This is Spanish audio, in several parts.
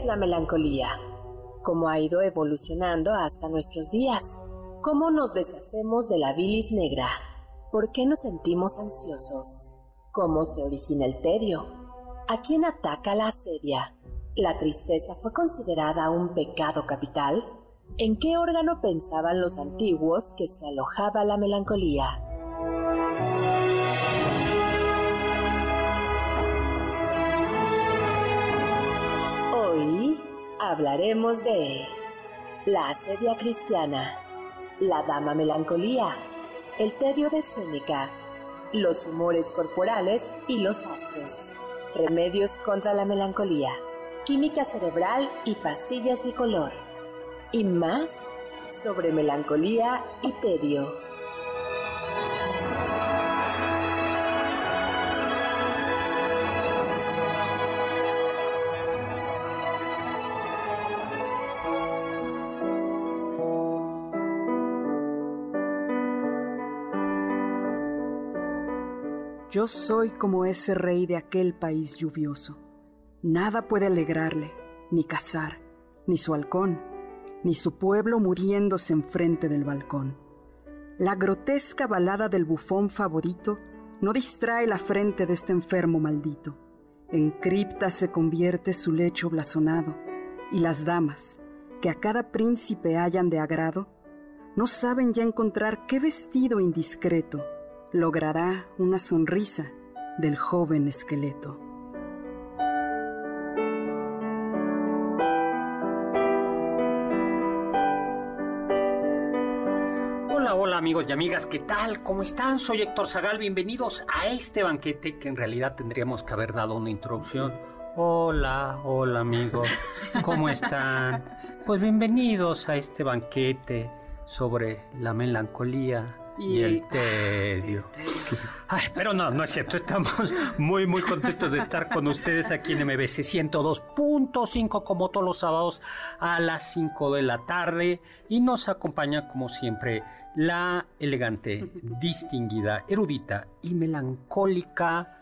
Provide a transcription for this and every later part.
es la melancolía? ¿Cómo ha ido evolucionando hasta nuestros días? ¿Cómo nos deshacemos de la bilis negra? ¿Por qué nos sentimos ansiosos? ¿Cómo se origina el tedio? ¿A quién ataca la asedia? ¿La tristeza fue considerada un pecado capital? ¿En qué órgano pensaban los antiguos que se alojaba la melancolía? Hablaremos de la asedia cristiana la Dama Melancolía, El Tedio de Séneca, Los Humores Corporales y los Astros, Remedios contra la Melancolía, Química Cerebral y Pastillas Bicolor, y más sobre melancolía y tedio. Yo soy como ese rey de aquel país lluvioso. Nada puede alegrarle, ni cazar, ni su halcón, ni su pueblo muriéndose enfrente del balcón. La grotesca balada del bufón favorito no distrae la frente de este enfermo maldito. En cripta se convierte su lecho blasonado, y las damas, que a cada príncipe hallan de agrado, no saben ya encontrar qué vestido indiscreto logrará una sonrisa del joven esqueleto. Hola, hola amigos y amigas, ¿qué tal? ¿Cómo están? Soy Héctor Zagal, bienvenidos a este banquete que en realidad tendríamos que haber dado una introducción. Hola, hola amigos, ¿cómo están? Pues bienvenidos a este banquete sobre la melancolía, y, el tedio. Ay, pero no, no es cierto. Estamos muy, muy contentos de estar con ustedes aquí en MBC 102.5 como todos los sábados a las 5 de la tarde. Y nos acompaña como siempre la elegante, distinguida, erudita y melancólica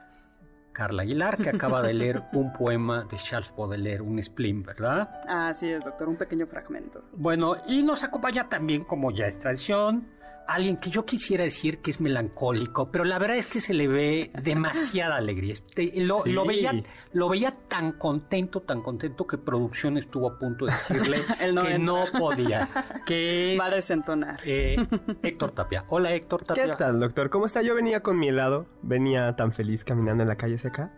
Carla Aguilar, que acaba de leer un poema de Charles Baudelaire, un spleen, ¿verdad? Así es, doctor, un pequeño fragmento. Bueno, y nos acompaña también, como ya es tradición, alguien que yo quisiera decir que es melancólico, pero la verdad es que se le ve demasiada alegría. Este, lo, veía, lo veía tan contento, tan contento que producción estuvo a punto de decirle que no podía. Que Va a desentonar. Eh, Héctor Tapia. Hola Héctor Tapia. ¿Qué tal, doctor? ¿Cómo está? Yo venía con mi helado, venía tan feliz caminando en la calle seca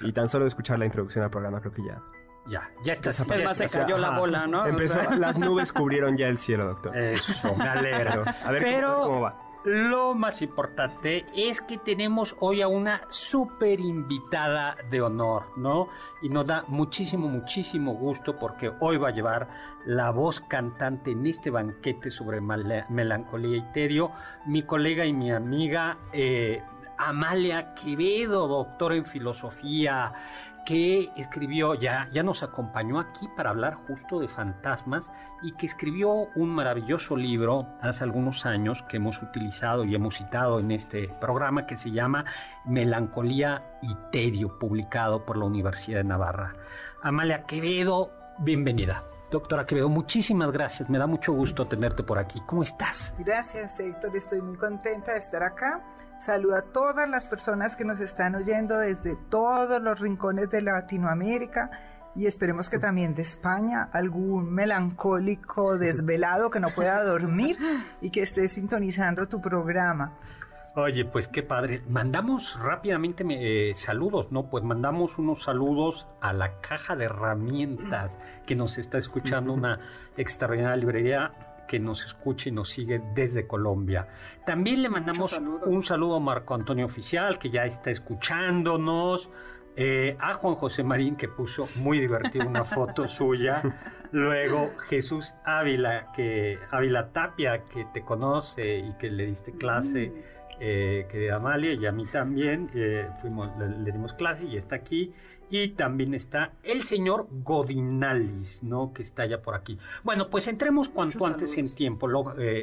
y tan solo de escuchar la introducción al programa creo que ya ya, ya está. Es más, se cayó la bola, ¿no? Empezó, las nubes cubrieron ya el cielo, doctor. Eso, me alegro. A ver Pero cómo, va. Lo más importante es que tenemos hoy a una súper invitada de honor, ¿no? Y nos da muchísimo, muchísimo gusto porque hoy va a llevar la voz cantante en este banquete sobre melancolía y tedio, mi colega y mi amiga eh, Amalia Quevedo, doctora en filosofía, que escribió, ya, ya nos acompañó aquí para hablar justo de fantasmas y que escribió un maravilloso libro hace algunos años que hemos utilizado y hemos citado en este programa que se llama Melancolía y Tedio, publicado por la Universidad de Navarra. Amalia Quevedo, bienvenida. Doctora Quevedo, muchísimas gracias. Me da mucho gusto tenerte por aquí. ¿Cómo estás? Gracias, Héctor. Estoy muy contenta de estar acá. Saludo a todas las personas que nos están oyendo desde todos los rincones de Latinoamérica y esperemos que también de España algún melancólico desvelado que no pueda dormir y que esté sintonizando tu programa. Oye, pues qué padre. Mandamos rápidamente eh, saludos, ¿no? Pues mandamos unos saludos a la caja de herramientas que nos está escuchando una extraordinaria librería que nos escucha y nos sigue desde Colombia. También le mandamos un saludo a Marco Antonio Oficial, que ya está escuchándonos. Eh, a Juan José Marín, que puso muy divertido una foto suya. Luego Jesús Ávila, que Ávila Tapia, que te conoce y que le diste clase, mm. Eh, que de Amalia y a mí también, eh, fuimos, le, dimos clase y está aquí. Y también está el señor Godinalis, ¿no? Que está ya por aquí. Bueno, pues entremos cuanto antes en tiempo.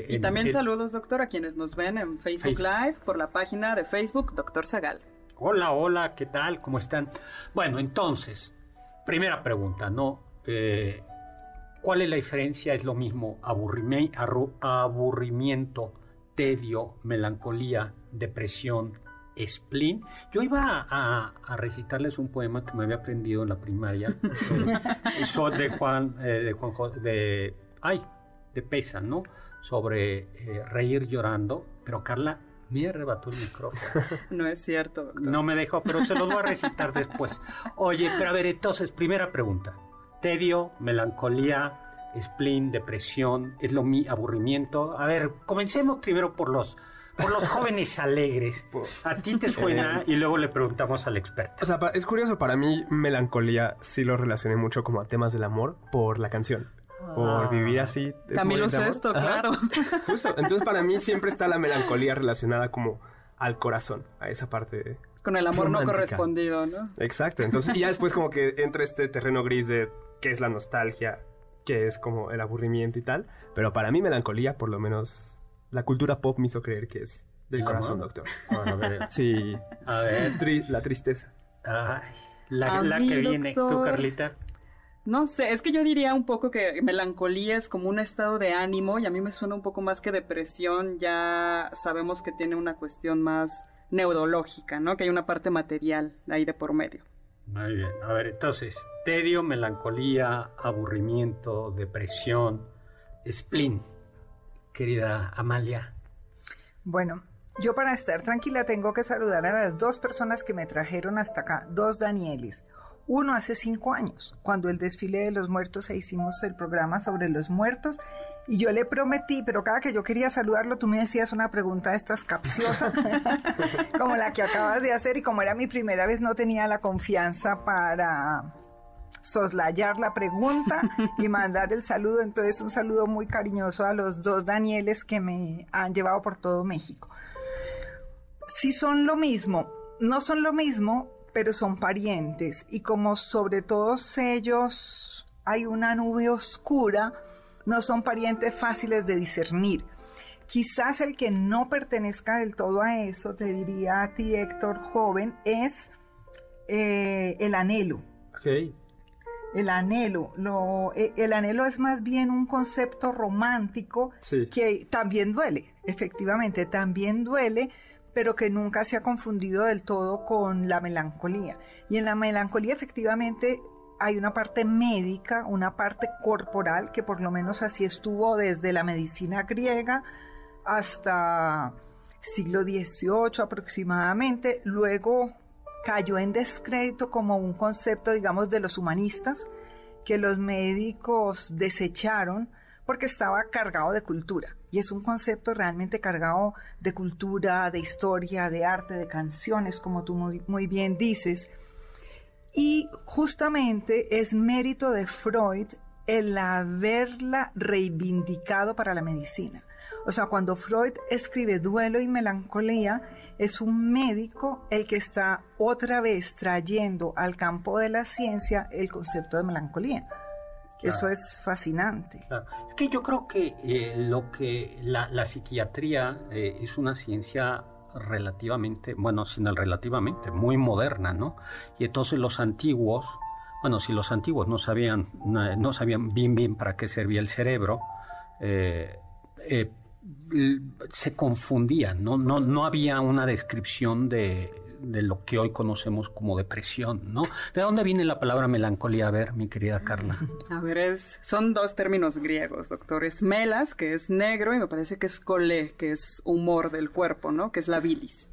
y también saludos, doctor, a quienes nos ven en Facebook, Live por la página de Facebook, Doctor Zagal. Hola, hola, ¿qué tal? ¿Cómo están? Bueno, entonces, primera pregunta, ¿no? Eh, ¿Cuál es la diferencia? ¿Es lo mismo aburrimiento, tedio, melancolía, depresión, spleen. Yo iba a, recitarles un poema que me había aprendido en la primaria, eso de Juan, eh, de Juan, de, ay, de Pesa, ¿no? Sobre eh, reír llorando, pero Carla me arrebató el micrófono. No es cierto. No me dejó, pero se los voy a recitar después. Oye, pero a ver, entonces, primera pregunta. Tedio, melancolía, spleen, depresión, es lo mi aburrimiento. A ver, comencemos primero por los por los jóvenes alegres. A ti te suena y luego le preguntamos al experto. O sea, es curioso, para mí melancolía sí lo relacioné mucho como a temas del amor por la canción. Por ah. vivir así. Camilo esto, claro. Justo. Entonces para mí siempre está la melancolía relacionada como al corazón, a esa parte. Con el amor no correspondido, ¿no? Exacto. Entonces, y ya después como que entra este terreno gris de qué es la nostalgia, qué es como el aburrimiento y tal. Pero para mí melancolía, por lo menos la cultura pop me hizo creer que es del corazón, doctor. a ver. Sí. A ver. la tristeza. Ay, la, la que viene, tú, Carlita. No sé, es que yo diría un poco que melancolía es como un estado de ánimo y a mí me suena un poco más que depresión, ya sabemos que tiene una cuestión más neurológica, ¿no? Que hay una parte material ahí de por medio. Muy bien, a ver, entonces, tedio, melancolía, aburrimiento, depresión, spleen, querida Amalia. Bueno, yo para estar tranquila tengo que saludar a las dos personas que me trajeron hasta acá, dos Danieles. Uno hace cinco años, cuando el desfile de los muertos e hicimos el programa sobre los muertos. Y yo le prometí, pero cada que yo quería saludarlo, tú me decías una pregunta de estas capciosas, como la que acabas de hacer. Y como era mi primera vez, no tenía la confianza para soslayar la pregunta y mandar el saludo. Entonces, un saludo muy cariñoso a los dos Danieles que me han llevado por todo México. Si son lo mismo, no son lo mismo, pero son parientes y como sobre todos ellos hay una nube oscura, no son parientes fáciles de discernir. Quizás el que no pertenezca del todo a eso, te diría a ti Héctor joven, es eh, el anhelo. El anhelo, lo, eh, el anhelo es más bien un concepto romántico que también duele, efectivamente, también duele, pero que nunca se ha confundido del todo con la melancolía. Y en la melancolía efectivamente hay una parte médica, una parte corporal, que por lo menos así estuvo desde la medicina griega hasta siglo XVIII aproximadamente. Luego cayó en descrédito como un concepto, digamos, de los humanistas, que los médicos desecharon porque estaba cargado de cultura. Y es un concepto realmente cargado de cultura, de historia, de arte, de canciones, como tú muy, bien dices. Y justamente es mérito de Freud el haberla reivindicado para la medicina. O sea, cuando Freud escribe duelo y melancolía, es un médico el que está otra vez trayendo al campo de la ciencia el concepto de melancolía. Eso es fascinante. Es que yo creo que eh, lo que la, psiquiatría eh, es una ciencia relativamente, bueno, sin el relativamente, muy moderna, ¿no? Y entonces los antiguos, bueno, si los antiguos no sabían, no, sabían bien bien para qué servía el cerebro, eh, se confundían, ¿no? No, no había una descripción de, de lo que hoy conocemos como depresión, ¿no? ¿De dónde viene la palabra melancolía? A ver, mi querida Carla. A ver, es, son dos términos griegos, doctor. Es melas, que es negro, y me parece que es colé, que es humor del cuerpo, ¿no? Que es la bilis.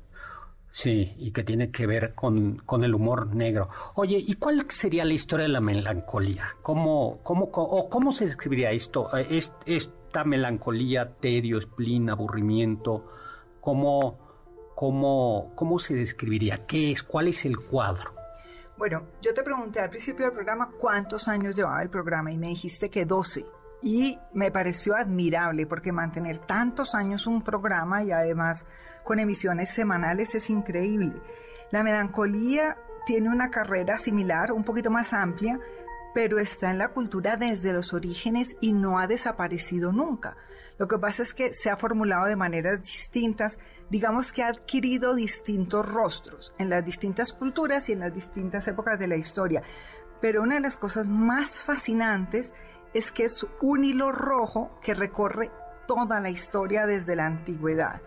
Sí, y que tiene que ver con, con, el humor negro. Oye, ¿y cuál sería la historia de la melancolía? ¿Cómo, cómo, o cómo se describiría esto? ¿Es, es esta melancolía, tedio, spleen, aburrimiento, ¿cómo, cómo, cómo se describiría? ¿Qué es? ¿Cuál es el cuadro? Bueno, yo te pregunté al principio del programa cuántos años llevaba el programa y me dijiste que 12. Y me pareció admirable porque mantener tantos años un programa y además con emisiones semanales es increíble. La melancolía tiene una carrera similar, un poquito más amplia, pero está en la cultura desde los orígenes y no ha desaparecido nunca. Lo que pasa es que se ha formulado de maneras distintas, digamos que ha adquirido distintos rostros en las distintas culturas y en las distintas épocas de la historia. Pero una de las cosas más fascinantes es que es un hilo rojo que recorre toda la historia desde la antigüedad.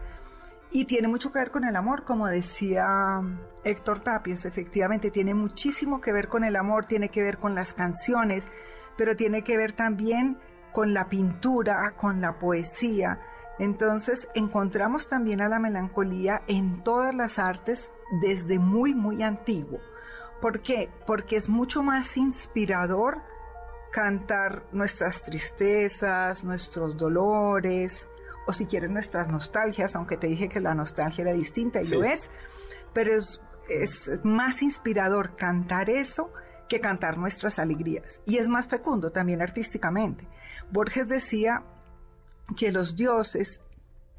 Y tiene mucho que ver con el amor, como decía Héctor Tapies, efectivamente, tiene muchísimo que ver con el amor, tiene que ver con las canciones, pero tiene que ver también con la pintura, con la poesía. Entonces encontramos también a la melancolía en todas las artes desde muy, muy antiguo. ¿Por qué? Porque es mucho más inspirador cantar nuestras tristezas, nuestros dolores, o si quieren nuestras nostalgias, aunque te dije que la nostalgia era distinta y lo es, pero es, es más inspirador cantar eso que cantar nuestras alegrías. Y es más fecundo también artísticamente. Borges decía que los dioses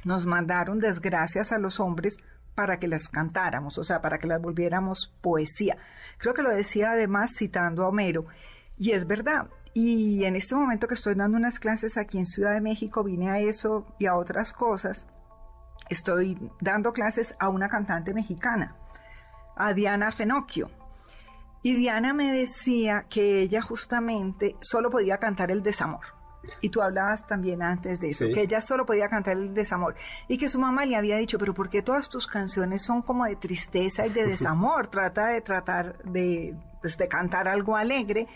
nos mandaron desgracias a los hombres para que las cantáramos, o sea, para que las volviéramos poesía. Creo que lo decía además citando a Homero. Y es verdad. Y en este momento que estoy dando unas clases aquí en Ciudad de México, vine a eso y a otras cosas. Estoy dando clases a una cantante mexicana, a Diana Fenocchio. Y Diana me decía que ella justamente solo podía cantar el desamor y tú hablabas también antes de eso, que ella solo podía cantar el desamor. Y que su mamá le había dicho, pero ¿por qué todas tus canciones son como de tristeza y de desamor? Trata de tratar de, pues, de cantar algo alegre.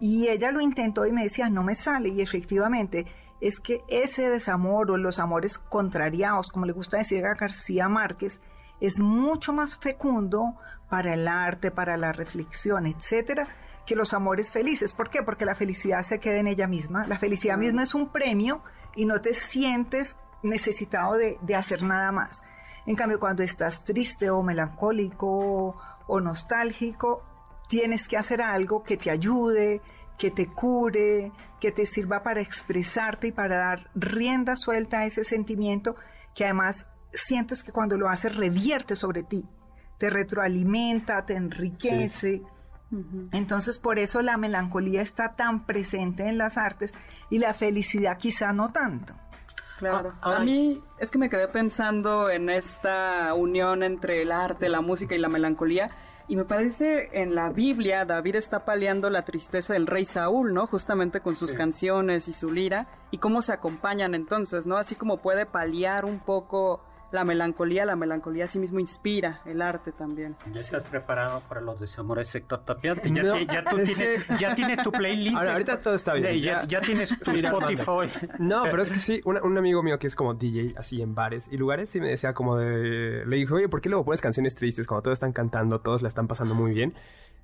Y ella lo intentó y me decía, no me sale. Y efectivamente, es que ese desamor o los amores contrariados, como le gusta decir a García Márquez, es mucho más fecundo para el arte, para la reflexión, etcétera, que los amores felices. ¿Por qué? Porque la felicidad se queda en ella misma. La felicidad misma es un premio y no te sientes necesitado de, hacer nada más. En cambio, cuando estás triste o melancólico o nostálgico, tienes que hacer algo que te ayude, que te cure, que te sirva para expresarte y para dar rienda suelta a ese sentimiento que además sientes que cuando lo haces revierte sobre ti, te retroalimenta, te enriquece. Entonces, por eso la melancolía está tan presente en las artes y la felicidad quizá no tanto. Claro. A mí es que me quedé pensando en esta unión entre el arte, la música y la melancolía. Y me parece en la Biblia David está paliando la tristeza del rey Saúl, ¿no? Justamente con sus canciones y su lira y cómo se acompañan entonces, ¿no? Así como puede paliar un poco la melancolía, la melancolía sí mismo inspira el arte también. Ya estás preparado para los desamores sector tapiante. Ya, tienes tu playlist. ahorita todo está bien. Ya, tienes tu Spotify. No, pero es que sí, un, amigo mío que es como DJ, así en bares y lugares, y me decía como de... Le dijo, oye, ¿por qué luego pones canciones tristes cuando todos están cantando, todos la están pasando muy bien?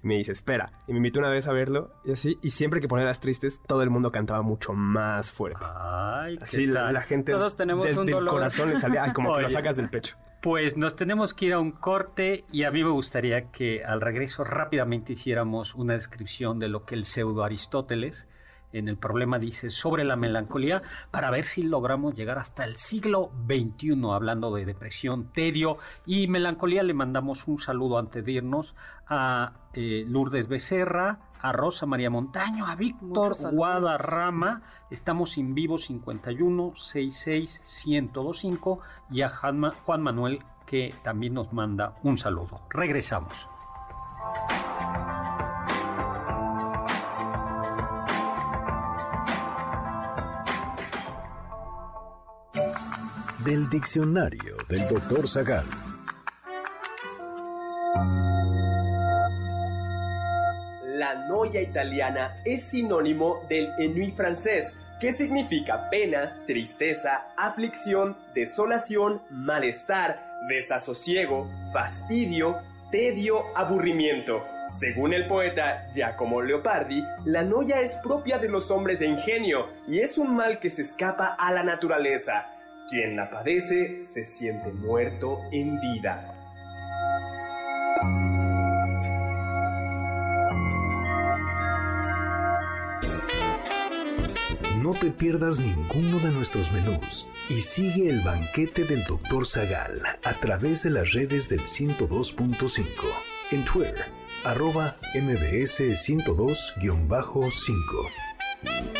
Me dice, espera. Y me invitó una vez a verlo y así. Y siempre que ponía las tristes, todo el mundo cantaba mucho más fuerte. Ay, así la, gente Todos tenemos un del corazón le salía como que lo sacas del pecho. Pues nos tenemos que ir a un corte y a mí me gustaría que al regreso rápidamente hiciéramos una descripción de lo que el pseudo Aristóteles en el problema dice sobre la melancolía para ver si logramos llegar hasta el siglo XXI hablando de depresión, tedio y melancolía. Le mandamos un saludo antes de irnos a eh, Lourdes Becerra, a Rosa María Montaño, a Víctor Guadarrama. Estamos en vivo 51 66 1025 y a Juan Manuel que también nos manda un saludo. Regresamos. Del diccionario del doctor Zagal. La noia italiana es sinónimo del ennui francés, que significa pena, tristeza, aflicción, desolación, malestar, desasosiego, fastidio, tedio, aburrimiento. Según el poeta Giacomo Leopardi, la noia es propia de los hombres de ingenio y es un mal que se escapa a la naturaleza. Quien la padece se siente muerto en vida. No te pierdas ninguno de nuestros menús y sigue el banquete del Dr. Zagal a través de las redes del 102.5 en Twitter arroba mbs 102-5.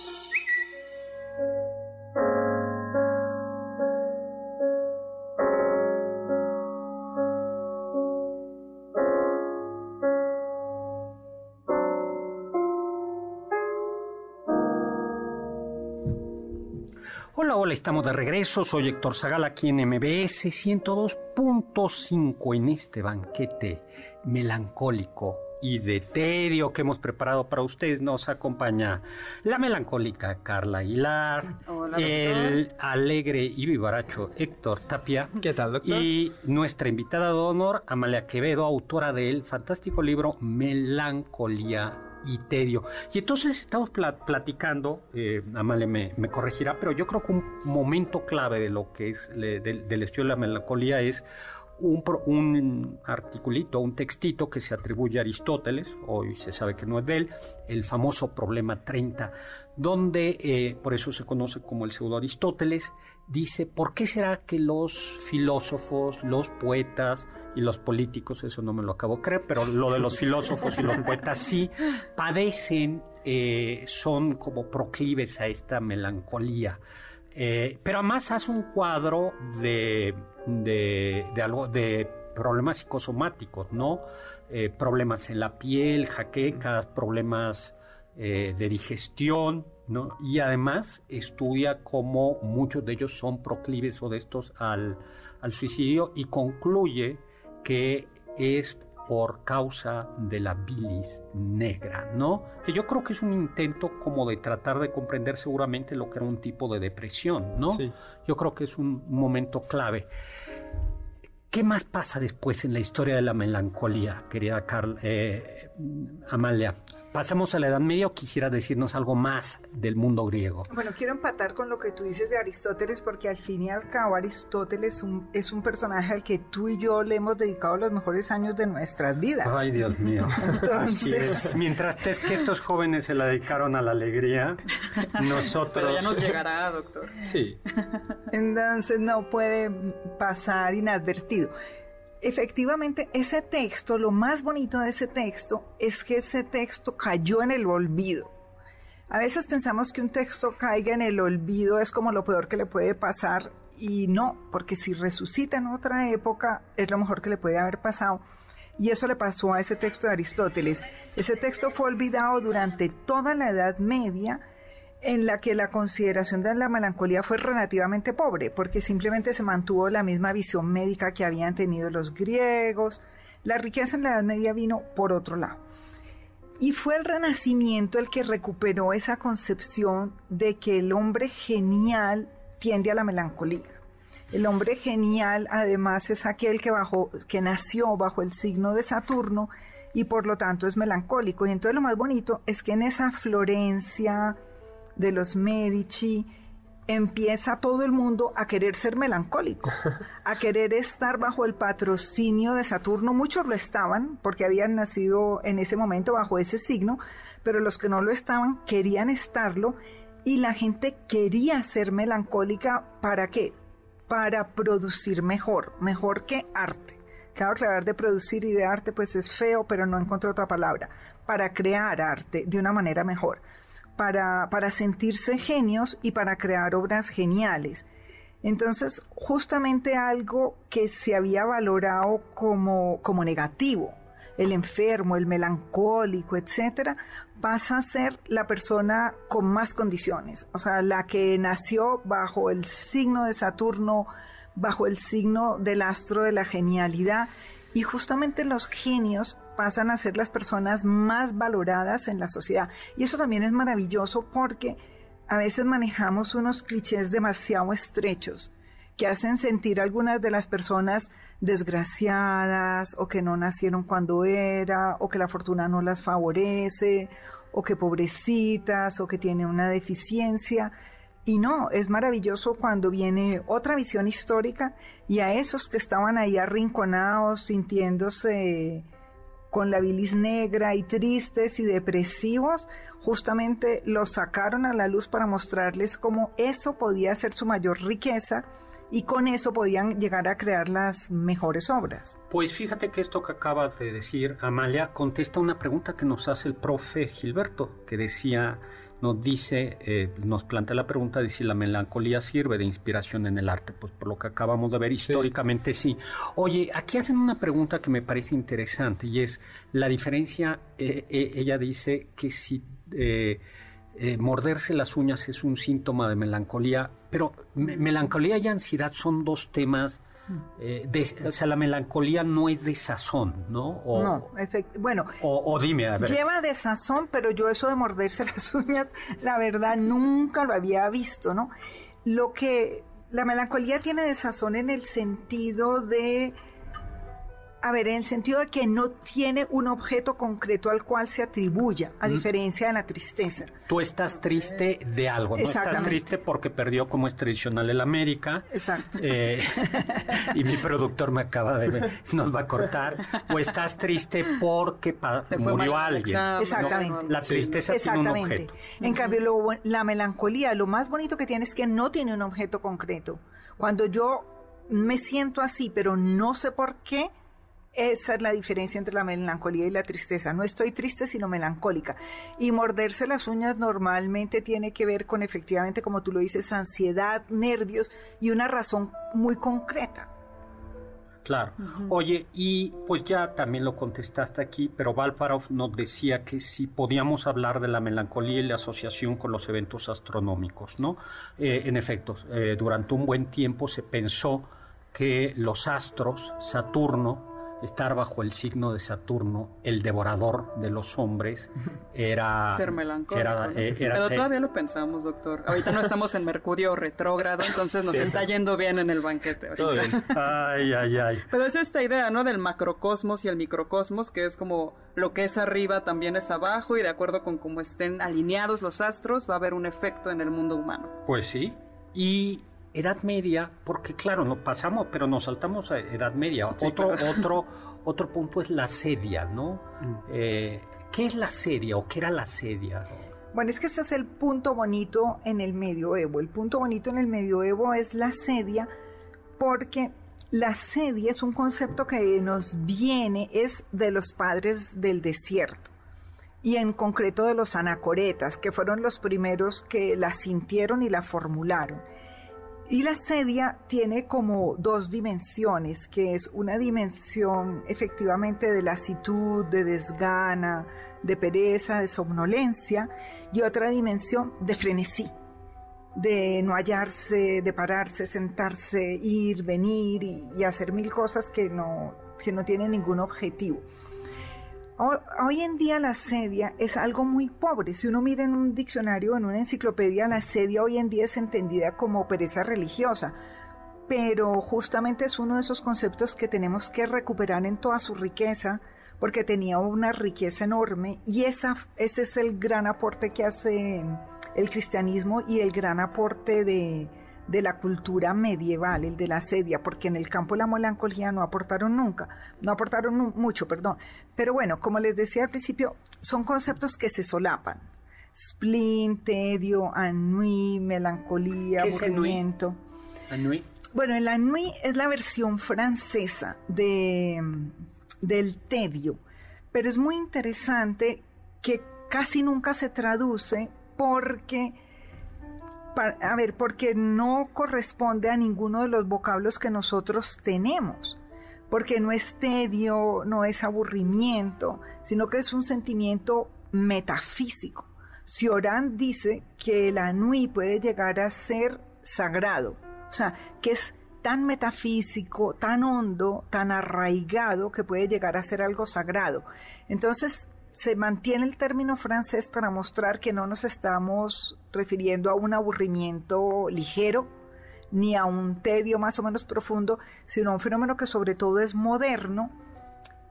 Hola, estamos de regreso. Soy Héctor Zagal aquí en MBS 102.5 en este banquete melancólico y de tedio que hemos preparado para ustedes. Nos acompaña la melancólica Carla Aguilar, el alegre y vivaracho Héctor Tapia. ¿Qué tal, doctor? Y nuestra invitada de honor, Amalia Quevedo, autora del fantástico libro Melancolía y tedio. Y entonces estamos platicando, eh, Amalia me, corregirá, pero yo creo que un momento clave de lo que es del, estudio de la melancolía es un, un, articulito, un textito que se atribuye a Aristóteles, hoy se sabe que no es de él, el famoso problema 30, donde, eh, por eso se conoce como el pseudo Aristóteles, dice, ¿por qué será que los filósofos, los poetas, y los políticos, eso no me lo acabo de creer, pero lo de los filósofos y los poetas sí padecen, eh, son como proclives a esta melancolía. Eh, pero además hace un cuadro de, de, algo, de problemas psicosomáticos, ¿no? Eh, problemas en la piel, jaquecas, problemas de digestión, ¿no? Y además estudia cómo muchos de ellos son proclives o de estos al, al suicidio y concluye que es por causa de la bilis negra, ¿no? Que yo creo que es un intento como de tratar de comprender seguramente lo que era un tipo de depresión, ¿no? Sí. Yo creo que es un momento clave. ¿Qué más pasa después en la historia de la melancolía, querida Carl, eh, Amalia? Pasamos a la Edad Media o quisiera decirnos algo más del mundo griego. Bueno, quiero empatar con lo que tú dices de Aristóteles porque al fin y al cabo Aristóteles es un personaje al que tú y yo le hemos dedicado los mejores años de nuestras vidas. Ay, Dios mío. Entonces... Mientras que estos jóvenes se la dedicaron a la alegría, nosotros... Pero ya nos llegará, doctor. Sí. Entonces no puede pasar inadvertido efectivamente ese texto, lo más bonito de ese texto es que ese texto cayó en el olvido. A veces pensamos que un texto caiga en el olvido es como lo peor que le puede pasar y no, porque si resucita en otra época es lo mejor que le puede haber pasado. Y eso le pasó a ese texto de Aristóteles. Ese texto fue olvidado durante toda la Edad Media en la que la consideración de la melancolía fue relativamente pobre, porque simplemente se mantuvo la misma visión médica que habían tenido los griegos. La riqueza en la Edad Media vino por otro lado. Y fue el Renacimiento el que recuperó esa concepción de que el hombre genial tiende a la melancolía. El hombre genial además es aquel que, que nació bajo el signo de Saturno y por lo tanto es melancólico. Y entonces lo más bonito es que en esa Florencia, de los Medici, empieza todo el mundo a querer ser melancólico, a querer estar bajo el patrocinio de Saturno. Muchos lo estaban porque habían nacido en ese momento bajo ese signo, pero los que no lo estaban querían estarlo y la gente quería ser melancólica para qué? Para producir mejor, mejor que arte. Claro hablar de producir y de arte pues es feo, pero no encuentro otra palabra. Para crear arte de una manera mejor para, sentirse genios y para crear obras geniales. Entonces, justamente algo que se había valorado como, como negativo, el enfermo, el melancólico, etcétera, pasa a ser la persona con más condiciones, o sea, la que nació bajo el signo de Saturno, bajo el signo del astro de la genialidad, y justamente los genios pasan a ser las personas más valoradas en la sociedad. Y eso también es maravilloso porque a veces manejamos unos clichés demasiado estrechos que hacen sentir a algunas de las personas desgraciadas o que no nacieron cuando era o que la fortuna no las favorece o que pobrecitas o que tienen una deficiencia. Y no, es maravilloso cuando viene otra visión histórica y a esos que estaban ahí arrinconados, sintiéndose con la bilis negra y tristes y depresivos, justamente los sacaron a la luz para mostrarles cómo eso podía ser su mayor riqueza y con eso podían llegar a crear las mejores obras. Pues fíjate que esto que acabas de decir, Amalia, contesta una pregunta que nos hace el profe Gilberto, que decía, nos dice, eh, nos plantea la pregunta de si la melancolía sirve de inspiración en el arte. Pues por lo que acabamos de ver históricamente sí. Oye, aquí hacen una pregunta que me parece interesante y es la diferencia, eh, eh, ella dice que si morderse las uñas es un síntoma de melancolía, pero melancolía y ansiedad son dos temas eh, o sea, la melancolía no es de sazón, ¿no? no, bueno. O, dime, a ver. Lleva de sazón, pero yo eso de morderse las uñas, la verdad, nunca lo había visto, ¿no? Lo que la melancolía tiene de sazón en el sentido de a ver, en el sentido de que no tiene un objeto concreto al cual se atribuya, a diferencia de la tristeza. Tú estás triste de algo, no estás triste porque perdió como es tradicional el América. Exacto. Eh, y mi productor me acaba de nos va a cortar. O estás triste porque murió alguien. Exactamente. La tristeza tiene un objeto. En cambio, la melancolía, lo más bonito que tiene es que no tiene un objeto concreto. Cuando yo me siento así, pero no sé por qué, esa es la diferencia entre la melancolía y la tristeza. No estoy triste, sino melancólica. Y morderse las uñas normalmente tiene que ver con, efectivamente, como tú lo dices, ansiedad, nervios y una razón muy concreta. Claro. Oye, y pues ya también lo contestaste aquí, pero Valparov nos decía que si podíamos hablar de la melancolía y la asociación con los eventos astronómicos, ¿no? Eh, en efecto, eh, durante un buen tiempo se pensó que los astros, Saturno, estar bajo el signo de Saturno, el devorador de los hombres, era... Ser melancólico. Eh, Pero todavía lo pensamos, doctor. Ahorita no estamos en Mercurio retrógrado, entonces nos está yendo bien en el banquete. Ay, ay, ay. Pero es esta idea, ¿no? Del macrocosmos y el microcosmos, que es como lo que es arriba también es abajo y de acuerdo con cómo estén alineados los astros va a haber un efecto en el mundo humano. Pues sí. Y Edad Media, porque claro, no pasamos, pero nos saltamos a Edad Media. otro, otro, otro punto es la sedia, ¿no? Mm. Eh, ¿Qué es la sedia o qué era la sedia? Bueno, es que ese es el punto bonito en el medioevo. El punto bonito en el medioevo es la sedia, porque la sedia es un concepto que nos viene, es de los padres del desierto y en concreto de los anacoretas, que fueron los primeros que la sintieron y la formularon. Y la sedia tiene como dos dimensiones, que es una dimensión efectivamente de lasitud, de desgana, de pereza, de somnolencia, y otra dimensión de frenesí, de no hallarse, de pararse, sentarse, ir, venir y, y hacer mil cosas que no, que no tienen ningún objetivo. Hoy en día la sedia es algo muy pobre. Si uno mira en un diccionario o en una enciclopedia, la sedia hoy en día es entendida como pereza religiosa. Pero justamente es uno de esos conceptos que tenemos que recuperar en toda su riqueza, porque tenía una riqueza enorme y ese es el gran aporte que hace el cristianismo y el gran aporte de, de la cultura medieval, el de la sedia, porque en el campo de la melancolía no aportaron nunca, no aportaron mucho, perdón. Pero bueno, como les decía al principio, son conceptos que se solapan. Spleen, tedio, ennui, melancolía, aburrimiento. Ennui? Bueno, el ennui es la versión francesa de, del tedio, pero es muy interesante que casi nunca se traduce porque a ver, porque no corresponde a ninguno de los vocablos que nosotros tenemos. porque no es tedio, no es aburrimiento, sino que es un sentimiento metafísico. Cioran dice que la Nui puede llegar a ser sagrado, o sea, que es tan metafísico, tan hondo, tan arraigado que puede llegar a ser algo sagrado. Entonces, se mantiene el término francés para mostrar que no nos estamos refiriendo a un aburrimiento ligero ni a un tedio más o menos profundo, sino a un fenómeno que sobre todo es moderno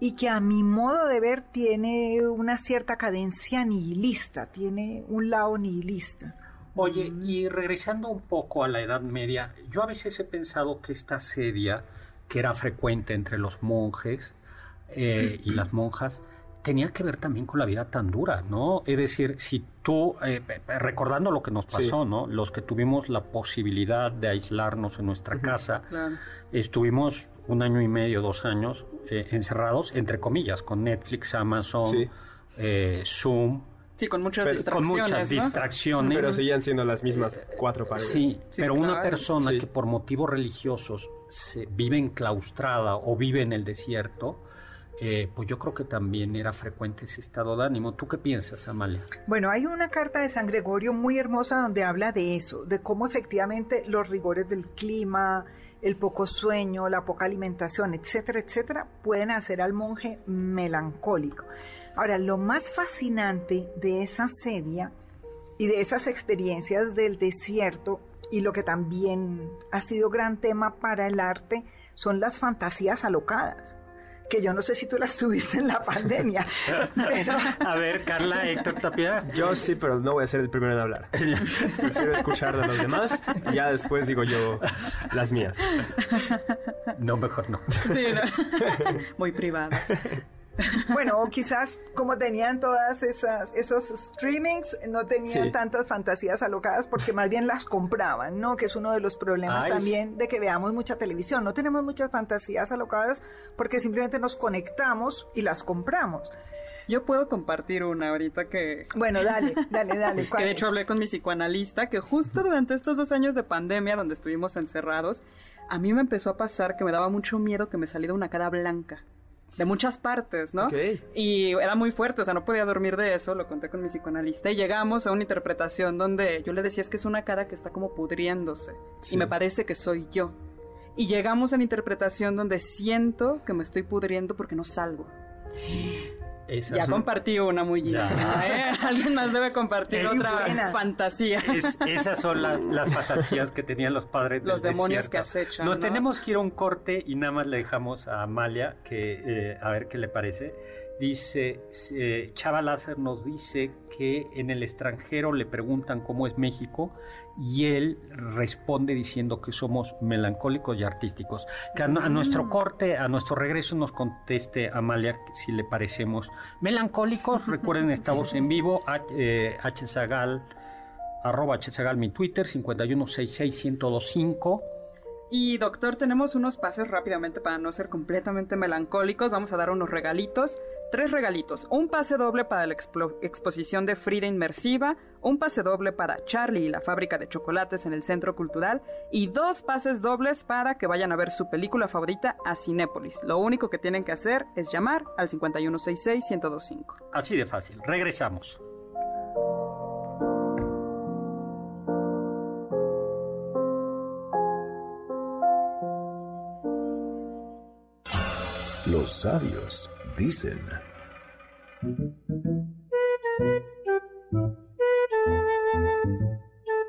y que a mi modo de ver tiene una cierta cadencia nihilista, tiene un lado nihilista. Oye, y regresando un poco a la Edad Media, yo a veces he pensado que esta sedia, que era frecuente entre los monjes eh, y las monjas, tenía que ver también con la vida tan dura, ¿no? Es decir, si tú, eh, recordando lo que nos pasó, ¿no? Los que tuvimos la posibilidad de aislarnos en nuestra casa, estuvimos un año y medio, dos años eh, encerrados, entre comillas, con Netflix, Amazon, Zoom, Sí, con muchas distracciones. Con muchas distracciones. Pero seguían siendo las mismas cuatro paredes. Sí, pero una persona que por motivos religiosos se vive enclaustrada o vive en el desierto, eh, pues yo creo que también era frecuente ese estado de ánimo. ¿Tú qué piensas, Amalia? Bueno, hay una carta de San Gregorio muy hermosa donde habla de eso, de cómo efectivamente los rigores del clima, el poco sueño, la poca alimentación, etcétera, etcétera, pueden hacer al monje melancólico. Ahora, lo más fascinante de esa sedia y de esas experiencias del desierto y lo que también ha sido gran tema para el arte son las fantasías alocadas que yo no sé si tú las tuviste en la pandemia. A ver, Carla, Héctor Tapia. Yo sí, pero no voy a ser el primero en hablar. Prefiero escuchar de los demás y ya después digo yo las mías. No, mejor no. Sí, no. Muy privadas. Bueno, o quizás como tenían todas esas esos streamings, no tenían tantas fantasías alocadas porque más bien las compraban, ¿no? Que es uno de los problemas también de que veamos mucha televisión. No tenemos muchas fantasías alocadas porque simplemente nos conectamos y las compramos. Yo puedo compartir una ahorita que... Bueno, dale, dale, dale. que de hecho hablé con mi psicoanalista que justo durante estos dos años de pandemia donde estuvimos encerrados, a mí me empezó a pasar que me daba mucho miedo que me saliera una cara blanca de muchas partes, ¿no? Y era muy fuerte, o sea, no podía dormir de eso, lo conté con mi psicoanalista y llegamos a una interpretación donde yo le decía es que es una cara que está como pudriéndose y me parece que soy yo. Y llegamos a la interpretación donde siento que me estoy pudriendo porque no salgo ya compartí una muy linda. ¿eh? Alguien más debe compartir otra fantasía. esas son las, fantasías que tenían los padres. Los demonios que acechan. Nos tenemos que ir a un corte y nada más le dejamos a Amalia que eh, a ver qué le parece. Dice, eh, Chava Láser nos dice que en el extranjero le preguntan cómo es México y él responde diciendo que somos melancólicos y artísticos. Que a, nuestro mm. corte, a nuestro regreso nos conteste Amalia si le parecemos melancólicos. Recuerden, estamos en vivo, eh, hzagal, arroba hzagal mi Twitter, 5166125. Y doctor, tenemos unos pases rápidamente para no ser completamente melancólicos. Vamos a dar unos regalitos. Tres regalitos. Un pase doble para la exposición de Frida Inmersiva. Un pase doble para Charlie y la fábrica de chocolates en el Centro Cultural. Y dos pases dobles para que vayan a ver su película favorita a Cinépolis. Lo único que tienen que hacer es llamar al 5166-1025. Así de fácil. Regresamos. Los sabios dicen.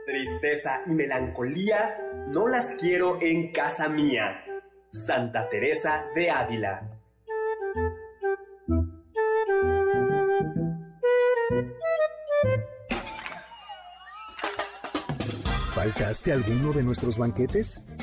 Tristeza y melancolía no las quiero en casa mía. Santa Teresa de Ávila. ¿Faltaste alguno de nuestros banquetes?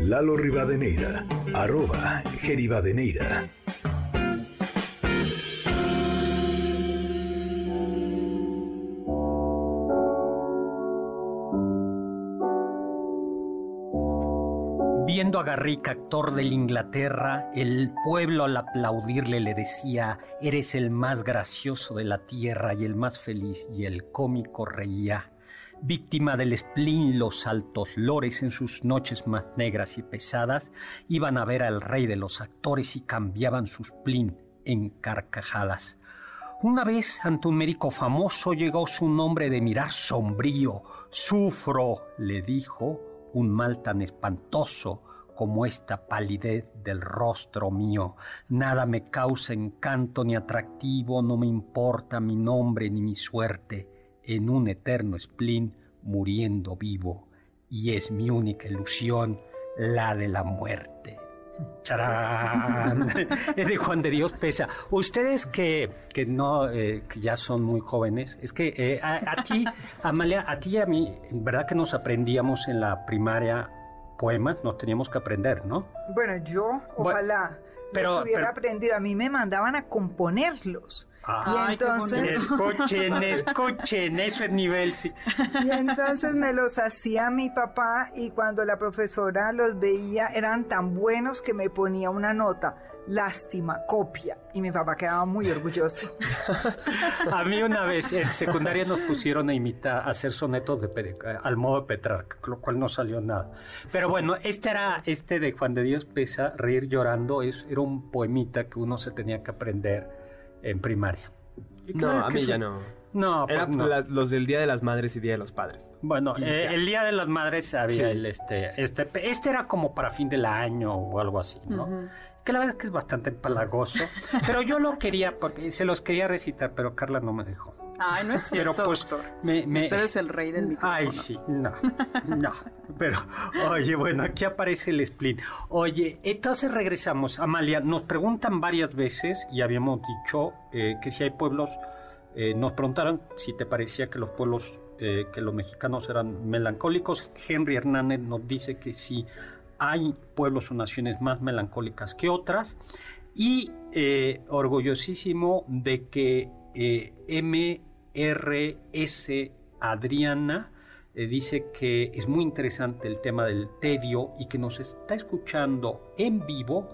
Lalo Rivadeneira, arroba Geribadeneira. Viendo a Garrick, actor del Inglaterra, el pueblo al aplaudirle le decía, eres el más gracioso de la tierra y el más feliz, y el cómico reía Víctima del spleen, los altos lores en sus noches más negras y pesadas iban a ver al rey de los actores y cambiaban su spleen en carcajadas. Una vez ante un médico famoso llegó su nombre de mirar sombrío. Sufro, le dijo, un mal tan espantoso como esta palidez del rostro mío. Nada me causa encanto ni atractivo, no me importa mi nombre ni mi suerte, en un eterno spleen muriendo vivo, y es mi única ilusión la de la muerte. ¡Charán! es de Juan de Dios Pesa. Ustedes que, que no, eh, que ya son muy jóvenes, es que eh, a, ti, Amalia, a ti y a mí, ¿verdad que nos aprendíamos en la primaria poemas? Nos teníamos que aprender, ¿no? Bueno, yo, ojalá. Pero, hubiera aprendido. A mí me mandaban a componerlos. y entonces... Escuchen, escuchen, eso es nivel, sí. Y entonces me los hacía mi papá y cuando la profesora los veía eran tan buenos que me ponía una nota lástima, copia. Y mi papá quedaba muy orgulloso. a mí una vez en secundaria nos pusieron a imitar, a hacer sonetos de al modo de Petrarca, lo cual no salió nada. Pero bueno, este era, este de Juan de Dios Pesa, Reír llorando, es, era un poemita que uno se tenía que aprender en primaria. no, a mí ya no. No, Era pues los del Día de las Madres y Día de los Padres. Bueno, eh, el Día de las Madres había el este, este, este era como para fin del año o algo así, ¿no? Que la verdad es que es bastante empalagoso. pero yo lo quería, porque se los quería recitar, pero Carla no me dejó. Ay, no es cierto, pero pues, Me, Usted es el rey del micrófono. Ay, sí, no, no. Pero, oye, bueno, aquí aparece el split. Oye, entonces regresamos. Amalia, nos preguntan varias veces, y habíamos dicho eh, que si hay pueblos, eh, nos preguntaron si te parecía que los pueblos, eh, que los mexicanos eran melancólicos. Henry Hernández nos dice que sí hay pueblos o naciones más melancólicas que otras y eh, orgullosísimo de que eh, MRS Adriana eh, dice que es muy interesante el tema del tedio y que nos está escuchando en vivo,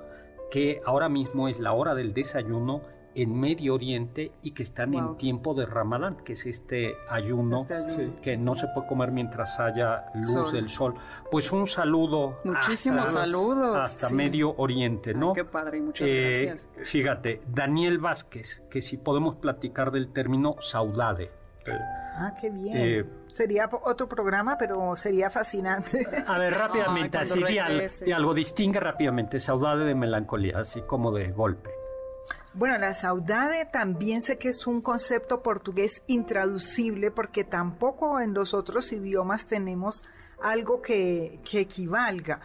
que ahora mismo es la hora del desayuno en Medio Oriente y que están en tiempo de Ramadán, que es este ayuno, este que no se puede comer mientras haya luz del sol. Pues un saludo. Muchísimos saludos. Hasta Medio Oriente, ¿no? qué padre, muchas eh, gracias. Fíjate, Daniel Vázquez, que si podemos platicar del término saudade. Ah, qué bien. Eh, sería otro programa, pero sería fascinante. A ver, rápidamente, así y algo distingue rápidamente, saudade de melancolía, así como de golpe. Bueno, la saudade también sé que es un concepto portugués intraducible porque tampoco en los otros idiomas tenemos algo que, equivalga.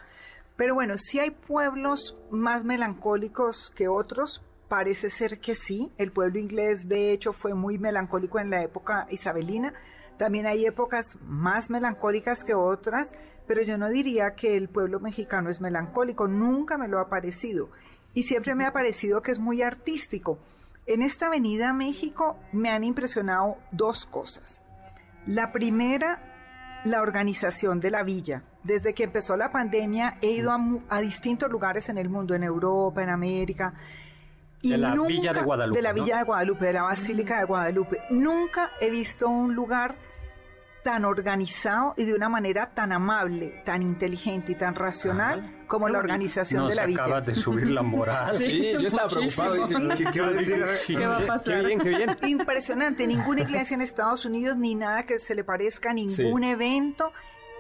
Pero bueno, si hay pueblos más melancólicos que otros, parece ser que sí. El pueblo inglés, de hecho, fue muy melancólico en la época isabelina. También hay épocas más melancólicas que otras, pero yo no diría que el pueblo mexicano es melancólico, nunca me lo ha parecido y siempre me ha parecido que es muy artístico. En esta avenida México me han impresionado dos cosas. La primera, la organización de la villa. Desde que empezó la pandemia he ido a, distintos lugares en el mundo, en Europa, en América. Y de la Villa de Guadalupe. De la Villa de Guadalupe, de la Basílica de Guadalupe. Nunca he visto un lugar tan organizado y de una manera tan amable, tan inteligente y tan racional como la organización de la villa. acabas de subir la moral. sí, yo estaba preocupado. ¿Qué, va a decir? ¿Qué va a pasar? Qué bien, qué bien. Impresionante. Ninguna iglesia en Estados Unidos ni nada que se le parezca, ningún evento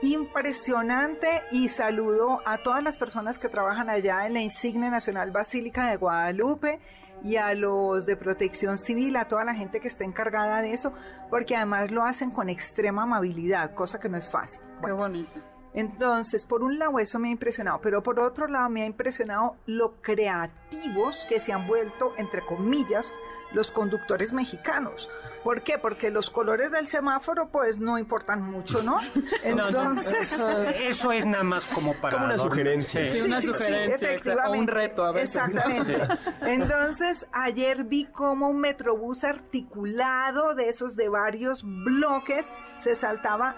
impresionante y saludo a todas las personas que trabajan allá en la insignia nacional Basílica de Guadalupe y a los de protección civil, a toda la gente que está encargada de eso, porque además lo hacen con extrema amabilidad, cosa que no es fácil. Qué bonito. Entonces, por un lado eso me ha impresionado, pero por otro lado me ha impresionado lo creativos que se han vuelto, entre comillas, los conductores mexicanos. ¿Por qué? Porque los colores del semáforo pues no importan mucho, ¿no? Entonces... eso, es nada más como para... una sugerencia. Sí, una sugerencia. efectivamente. O un reto a veces. Exactamente. Entonces, ayer vi como un metrobús articulado de esos de varios bloques se saltaba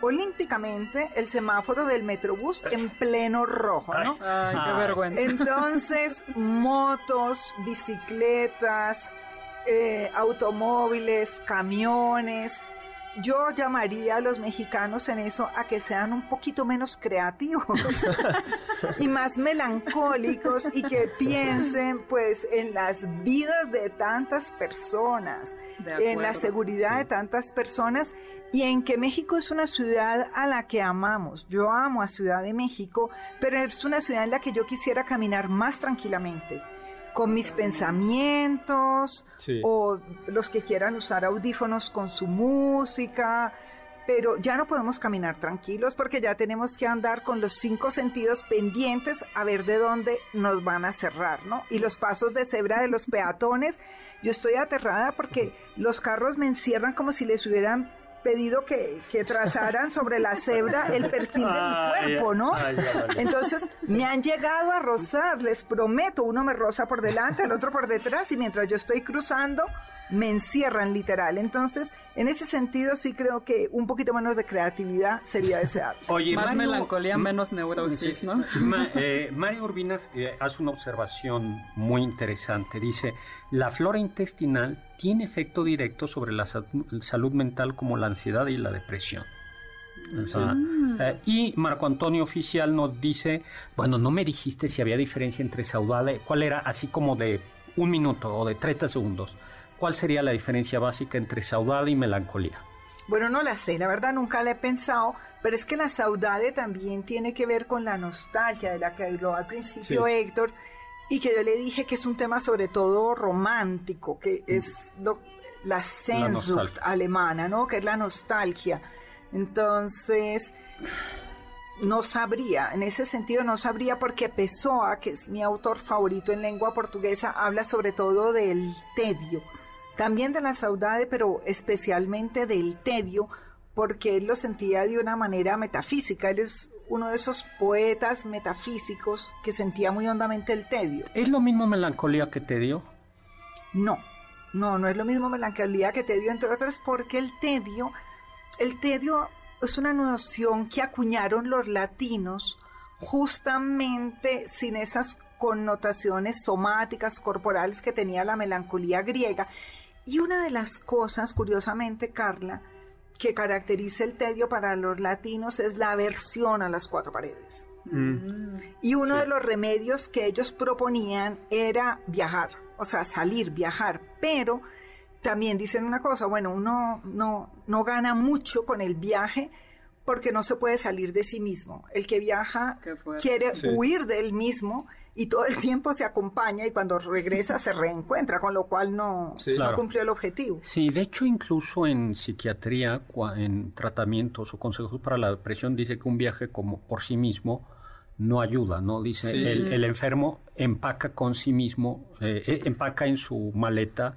olímpicamente el semáforo del Metrobús en pleno rojo, ¿no? Ay, qué vergüenza. Entonces, motos, bicicletas, eh, automóviles, camiones, yo llamaría a los mexicanos en eso a que sean un poquito menos creativos y más melancólicos y que piensen pues en las vidas de tantas personas, en la seguridad de tantas personas y en que México es una ciudad a la que amamos. Yo amo a Ciudad de México, pero es una ciudad en la que yo quisiera caminar más tranquilamente con mis pensamientos o los que quieran usar audífonos con su música, pero ya no podemos caminar tranquilos porque ya tenemos que andar con los cinco sentidos pendientes a ver de dónde nos van a cerrar, ¿no? Y los pasos de cebra de los peatones, yo estoy aterrada porque los carros me encierran como si les hubieran pedido que, trazaran sobre la cebra el perfil de mi cuerpo, ¿no? Entonces me han llegado a rozar, les prometo, uno me roza por delante, el otro por detrás y mientras yo estoy cruzando me encierran literal. Entonces, en ese sentido sí creo que un poquito menos de creatividad sería deseable. Oye, más melancolía, menos neurosis, ¿no? eh, Mario Urbina eh, hace una observación muy interesante. Dice, la flora intestinal tiene efecto directo sobre la salud mental como la ansiedad y la depresión. Eh, y Marco Antonio Oficial nos dice, bueno, no me dijiste si había diferencia entre saudade, cuál era así como de un minuto o de 30 segundos. ¿Cuál sería la diferencia básica entre saudade y melancolía? Bueno, no la sé, la verdad nunca la he pensado, pero es que la saudade también tiene que ver con la nostalgia de la que habló al principio Héctor, y que yo le dije que es un tema sobre todo romántico, que es la Sehnsucht alemana, ¿no? Que es la nostalgia. Entonces, no sabría, en ese sentido no sabría porque Pessoa, que es mi autor favorito en lengua portuguesa, habla sobre todo del tedio también de la saudade, pero especialmente del tedio, porque él lo sentía de una manera metafísica. Él es uno de esos poetas metafísicos que sentía muy hondamente el tedio. ¿Es lo mismo melancolía que tedio? No, no, no es lo mismo melancolía que tedio, entre otras porque el tedio, el tedio es una noción que acuñaron los latinos justamente sin esas connotaciones somáticas, corporales que tenía la melancolía griega y una de las cosas, curiosamente, Carla, que caracteriza el tedio para los latinos es la aversión a las cuatro paredes. Mm. Y uno de los remedios que ellos proponían era viajar, o sea, salir, viajar, pero también dicen una cosa, bueno, uno no, no gana mucho con el viaje porque no se puede salir de sí mismo. El que viaja quiere huir de él mismo y todo el tiempo se acompaña y cuando regresa se reencuentra, con lo cual no, cumplió el objetivo. Sí, de hecho incluso en psiquiatría, en tratamientos o consejos para la depresión, dice que un viaje como por sí mismo no ayuda, ¿no? Dice, el, enfermo empaca con sí mismo, eh, eh, empaca en su maleta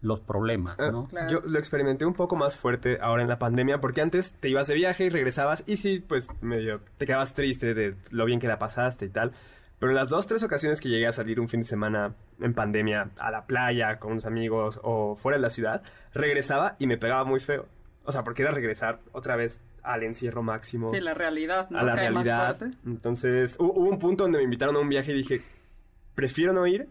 los problemas, ah, ¿no? Yo lo experimenté un poco más fuerte ahora en la pandemia, porque antes te ibas de viaje y regresabas y sí, pues medio te quedabas triste de lo bien que la pasaste y tal. Pero en las dos, tres ocasiones que llegué a salir un fin de semana en pandemia a la playa con unos amigos o fuera de la ciudad, regresaba y me pegaba muy feo. O sea, porque era regresar otra vez al encierro máximo. Sí, la realidad, ¿no? A la realidad. Entonces, hubo un punto donde me invitaron a un viaje y dije, prefiero no ir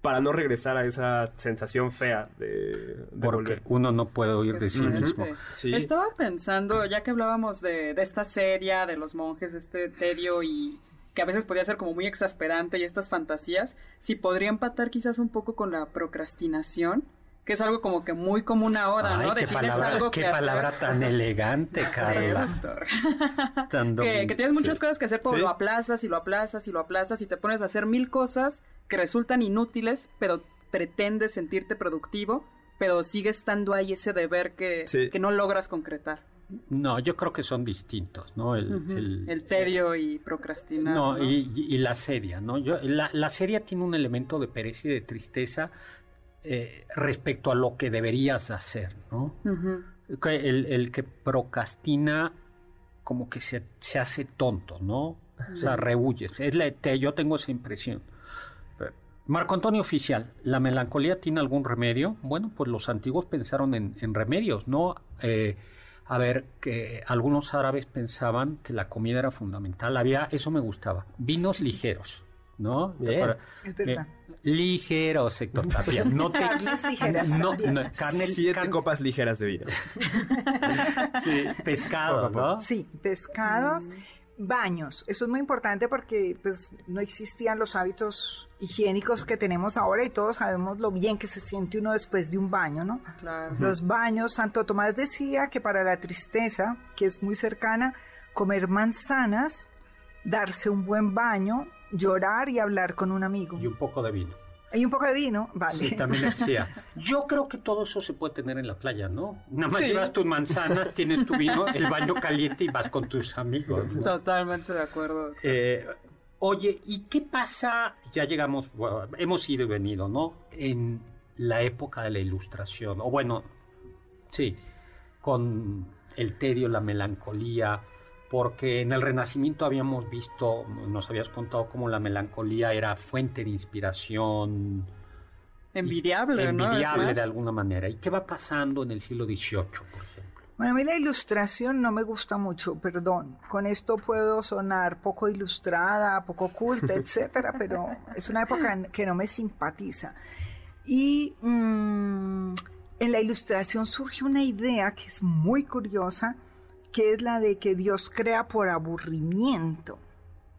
para no regresar a esa sensación fea de, Porque uno no puede huir de sí mismo. Estaba pensando, ya que hablábamos de, de esta serie, de los monjes, este tedio y que a veces podía ser como muy exasperante y estas fantasías, si podría empatar quizás un poco con la procrastinación, que es algo como que muy común ahora, ¿no? De qué palabra, qué palabra tan elegante, Carla. que, que, tienes muchas cosas que hacer, pero lo aplazas y lo aplazas y lo aplazas y te pones a hacer mil cosas que resultan inútiles, pero pretendes sentirte productivo, pero sigue estando ahí ese deber que, que no logras concretar. No, yo creo que son distintos, ¿no? El, el, tedio y procrastinar. No, Y, la seria, ¿no? Yo, la, la seria tiene un elemento de pereza y de tristeza eh, respecto a lo que deberías hacer, ¿no? el, el, que procrastina como que se, se hace tonto, ¿no? O sea, rehuye. Es la, yo tengo esa impresión. Marco Antonio Oficial, ¿la melancolía tiene algún remedio? Bueno, pues los antiguos pensaron en, en remedios, ¿no? Eh, a ver, que algunos árabes pensaban que la comida era fundamental. Había, eso me gustaba, vinos ligeros. ¿no? Bien. Eh, ligeros, Héctor Tapia. No te, ligeras. No, Siete copas ligeras de vino. sí, pescado, ¿no? Sí, pescados. Baños, eso es muy importante porque pues no existían los hábitos higiénicos que tenemos ahora y todos sabemos lo bien que se siente uno después de un baño, ¿no? Los baños, Santo Tomás decía que para la tristeza, que es muy cercana, comer manzanas, darse un buen baño, llorar y hablar con un amigo. Y un poco de vino. Hay un poco de vino, vale. Sí, también decía. Yo creo que todo eso se puede tener en la playa, ¿no? Nada más llevas tus manzanas, tienes tu vino, el baño caliente y vas con tus amigos. Totalmente de acuerdo. Eh, oye, ¿y qué pasa? Ya llegamos, hemos ido y venido, ¿no? En la época de la ilustración, o bueno, sí, con el tedio, la melancolía, porque en el Renacimiento habíamos visto, nos habías contado cómo la melancolía era fuente de inspiración. Envidiable, Envidiable de alguna manera. ¿Y qué va pasando en el siglo XVIII, por ejemplo? Bueno, a mí la ilustración no me gusta mucho, perdón. Con esto puedo sonar poco ilustrada, poco culta, etcétera, pero es una época que no me simpatiza. Y mm, en la ilustración surge una idea que es muy curiosa, que es la de que Dios crea por aburrimiento.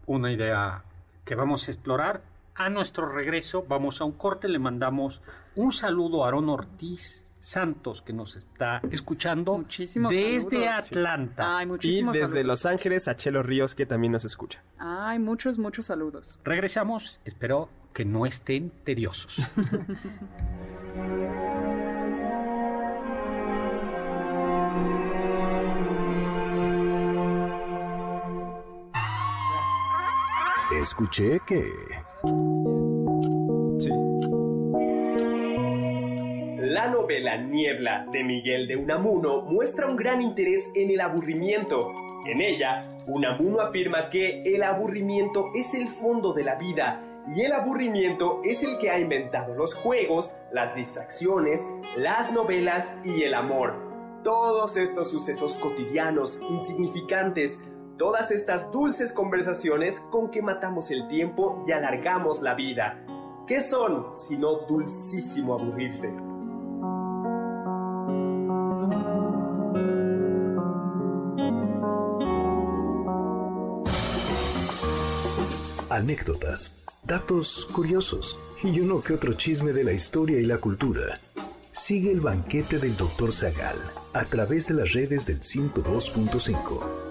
Una idea que vamos a explorar. A nuestro regreso vamos a un corte, le mandamos un saludo a Aarón Ortiz Santos que nos está escuchando muchísimos desde Atlanta. y desde Los Ángeles a Chelo Ríos que también nos escucha. Ay, muchos, muchos saludos. Regresamos, espero que no estén tediosos. Escuché que... Sí. La novela Niebla de Miguel de Unamuno muestra un gran interés en el aburrimiento. En ella, Unamuno afirma que el aburrimiento es el fondo de la vida y el aburrimiento es el que ha inventado los juegos, las distracciones, las novelas y el amor. Todos estos sucesos cotidianos, insignificantes, todas estas dulces conversaciones con que matamos el tiempo y alargamos la vida. ¿Qué son sino dulcísimo aburrirse? Anécdotas, datos curiosos y uno que otro chisme de la historia y la cultura. Sigue el banquete del Dr. Zagal a través de las redes del 102.5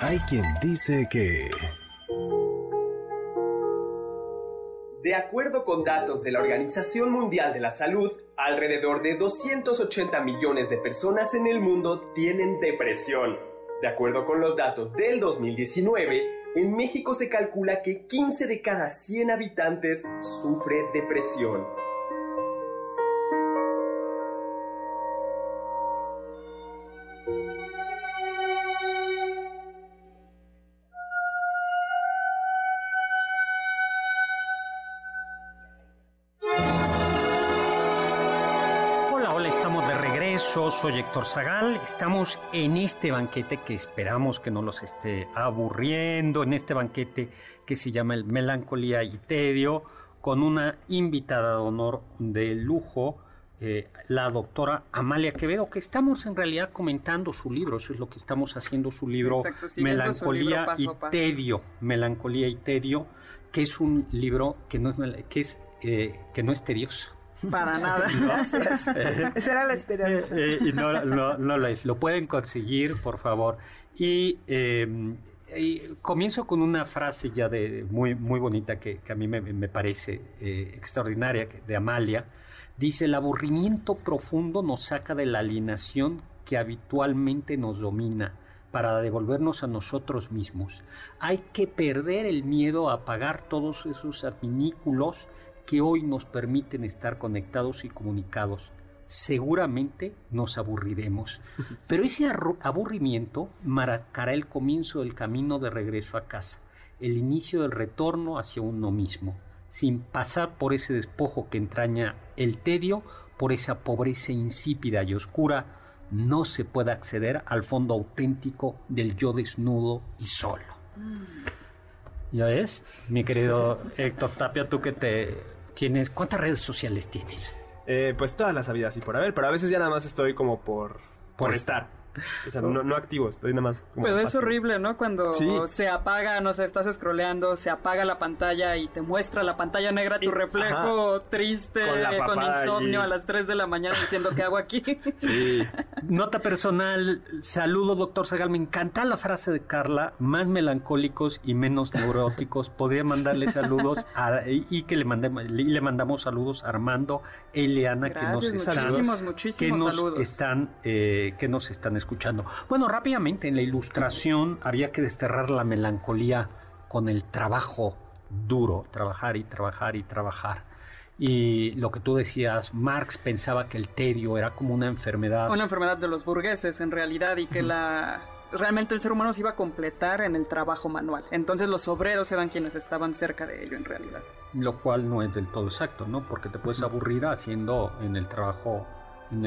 Hay quien dice que... De acuerdo con datos de la Organización Mundial de la Salud, alrededor de 280 millones de personas en el mundo tienen depresión. De acuerdo con los datos del 2019, en México se calcula que 15 de cada 100 habitantes sufre depresión. Soy Héctor Zagal. Estamos en este banquete que esperamos que no los esté aburriendo, en este banquete que se llama el Melancolía y Tedio, con una invitada de honor de lujo, eh, la doctora Amalia Quevedo, que estamos en realidad comentando su libro, eso es lo que estamos haciendo, su libro Melancolía y Tedio, Melancolía y Tedio, que es un libro que no es, que es, eh, que no es tedioso para nada, gracias. Esa era la esperanza. Eh, eh, y no, lo es. Lo pueden conseguir, por favor. Y, em, comienzo con una frase ya de muy, muy bonita que, a mí me, me parece eh, extraordinaria, de Amalia. Dice, el aburrimiento profundo nos saca de la alienación que habitualmente nos domina para devolvernos a nosotros mismos. Hay que perder el miedo a apagar todos esos adminículos que hoy nos permiten estar conectados y comunicados. Seguramente nos aburriremos, pero ese aburrimiento marcará el comienzo del camino de regreso a casa, el inicio del retorno hacia uno mismo, sin pasar por ese despojo que entraña el tedio, por esa pobreza insípida y oscura, no se puede acceder al fondo auténtico del yo desnudo y solo. ¿Ya ves? Mi querido Héctor Tapia, tú que te tienes, ¿cuántas redes sociales tienes? Eh, pues todas las habidas y por haber, pero a veces ya nada más estoy como por, por estar. O sea, no, no activo, estoy nada más. Pero es horrible, ¿no? Cuando se apaga, no sé, estás scrolleando, se apaga la pantalla y te muestra la pantalla negra tu reflejo triste, con, insomnio a las 3 de la mañana diciendo qué hago aquí. Sí. Nota personal, saludo, doctor Sagal. Me encanta la frase de Carla, más melancólicos y menos neuróticos. Podría mandarle saludos y que le, mandemos, le mandamos saludos a Armando, Eliana, que nos muchísimos, muchísimos saludos. están, eh, que nos están escuchando escuchando. Bueno, rápidamente en la ilustración había que desterrar la melancolía con el trabajo duro, trabajar y trabajar y trabajar. Y lo que tú decías, Marx pensaba que el tedio era como una enfermedad. Una enfermedad de los burgueses en realidad y que la realmente el ser humano se iba a completar en el trabajo manual. Entonces los obreros eran quienes estaban cerca de ello en realidad. Lo cual no es del todo exacto, ¿no? Porque te puedes aburrir haciendo en el trabajo